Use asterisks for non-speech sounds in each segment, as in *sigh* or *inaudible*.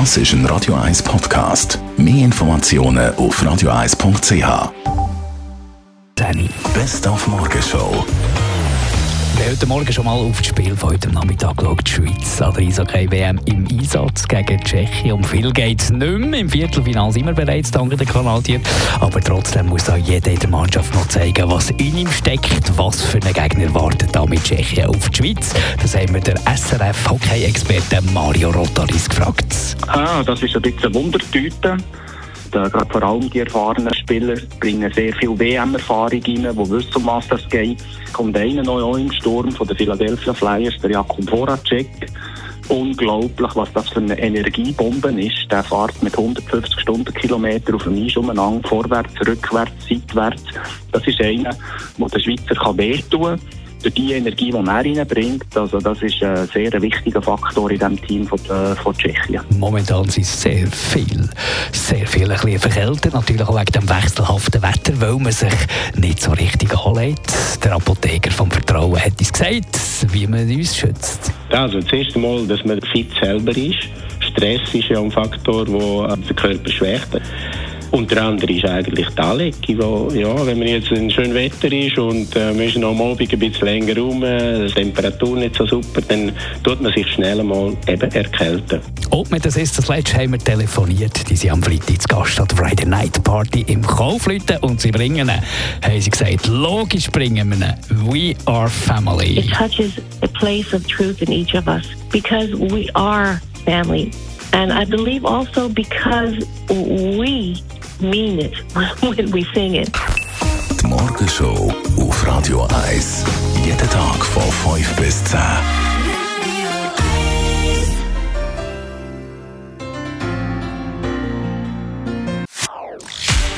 Das ist ein Radio 1 Podcast. Mehr Informationen auf radio1.ch. Danny. Best auf Morgenshow. Wir haben heute Morgen schon mal auf das Spiel von heute Nachmittag geschaut. Die Schweiz an der Eishockey-WM im Einsatz gegen Tschechien. Um viel geht es nicht mehr. Im Viertelfinale sind wir bereits, dank den Kanadiern. Aber trotzdem muss auch jeder in der Mannschaft noch zeigen, was in ihm steckt. Was für einen Gegner wartet da mit Tschechien auf die Schweiz? Das haben wir der SRF-Hockey-Experte Mario Rotaris gefragt. Ah, das ist ein bisschen Wundertüte. Da, gerade vor allem die erfahrenen Spieler bringen sehr viel WM-Erfahrung rein, die wissen, um was das geht. Kommt einer noch im Sturm von den Philadelphia Flyers, der Jakub Voracek. Unglaublich, was das für eine Energiebombe ist. Der fährt mit 150 Stundenkilometer auf dem Eis umeinander, vorwärts, rückwärts, seitwärts. Das ist einer, der den Schweizer wehtun kann durch die Energie, die er reinbringt. Also das ist ein sehr wichtiger Faktor in diesem Team von, von Tschechien. Momentan sind es sehr viel, sehr viel ein bisschen verkältet. Natürlich auch wegen dem wechselhaften Wetter, weil man sich nicht so richtig anlegt. Der Apotheker vom Vertrauen hat uns gesagt, wie man uns schützt. Also das erste Mal, dass man fit selber ist. Stress ist ja ein Faktor, der den Körper schwächt. Und der andere ist eigentlich die Anlegung, wo, ja, wenn man jetzt ein schönes Wetter ist und äh, man ist noch am Abend ein bisschen länger rum, die Temperatur nicht so super, dann tut man sich schnell mal eben erkälten. Ob man das ist, das letzte haben wir telefoniert. Die sind am Freitag zu Gast an der Friday Night Party im Kaufleuten und sie bringen ihn, haben sie gesagt, logisch bringen wir ihn. We are family. It touches a place of truth in each of us because we are family. And I believe also because we mean it *laughs* when we sing it. Die Morgenshow auf Radio 1. Jeden Tag von 5 bis 10.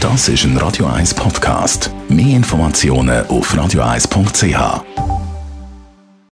Das ist ein Radio 1 Podcast. Mehr Informationen auf radio1.ch.